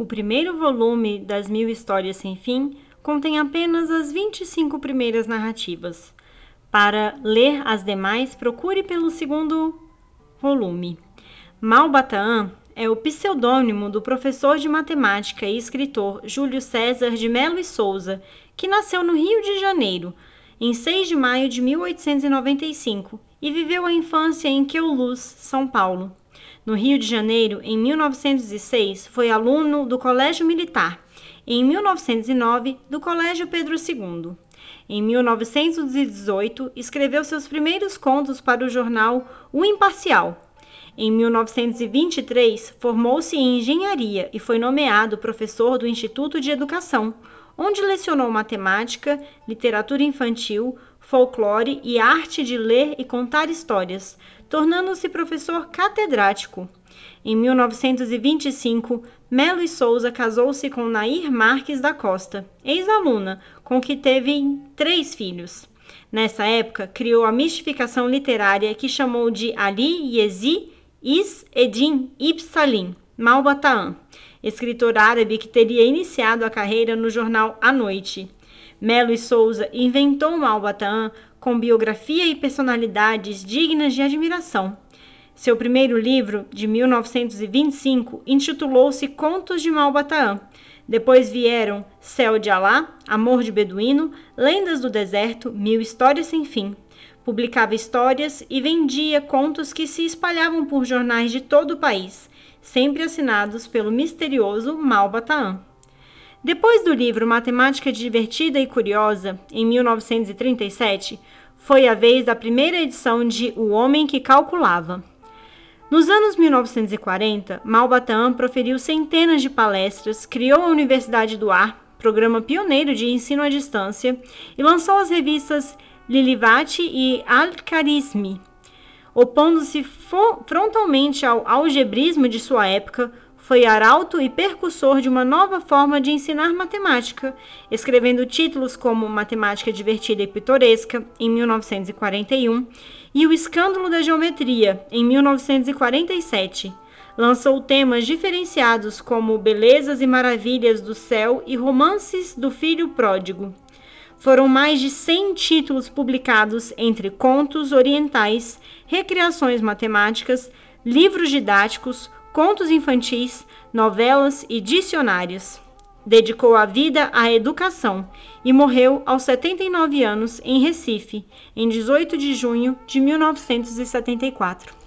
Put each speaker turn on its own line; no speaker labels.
O primeiro volume das Mil Histórias Sem Fim contém apenas as 25 primeiras narrativas. Para ler as demais, procure pelo segundo volume. Malbataan é o pseudônimo do professor de matemática e escritor Júlio César de Melo e Souza, que nasceu no Rio de Janeiro, em 6 de maio de 1895, e viveu a infância em Queluz, São Paulo. No Rio de Janeiro, em 1906, foi aluno do Colégio Militar. Em 1909, do Colégio Pedro II. Em 1918, escreveu seus primeiros contos para o jornal O Imparcial. Em 1923, formou-se em engenharia e foi nomeado professor do Instituto de Educação, onde lecionou matemática, literatura infantil, folclore e arte de ler e contar histórias, tornando-se professor catedrático. Em 1925, Melo e Souza casou-se com Nair Marques da Costa, ex-aluna, com que teve três filhos. Nessa época, criou a mistificação literária que chamou de Ali Yezi Is Edin Ibsalim Malbataan, escritor árabe que teria iniciado a carreira no jornal A Noite. Melo e Souza inventou Malbataan com biografia e personalidades dignas de admiração. Seu primeiro livro, de 1925, intitulou-se Contos de Malbataan. Depois vieram Céu de Alá, Amor de Beduíno, Lendas do Deserto, Mil Histórias Sem Fim. Publicava histórias e vendia contos que se espalhavam por jornais de todo o país, sempre assinados pelo misterioso Malbataan. Depois do livro Matemática Divertida e Curiosa, em 1937, foi a vez da primeira edição de O Homem que Calculava. Nos anos 1940, Malbataan proferiu centenas de palestras, criou a Universidade do Ar, programa pioneiro de ensino à distância, e lançou as revistas Lilivati e Al-Kharismi. Opondo-se frontalmente ao algebrismo de sua época, foi arauto e percussor de uma nova forma de ensinar matemática, escrevendo títulos como Matemática Divertida e Pitoresca, em 1941, e O Escândalo da Geometria, em 1947. Lançou temas diferenciados como Belezas e Maravilhas do Céu e Romances do Filho Pródigo. Foram mais de 100 títulos publicados entre contos orientais, recriações matemáticas, livros didáticos, contos infantis, novelas e dicionários. Dedicou a vida à educação e morreu aos 79 anos em Recife, em 18 de junho de 1974.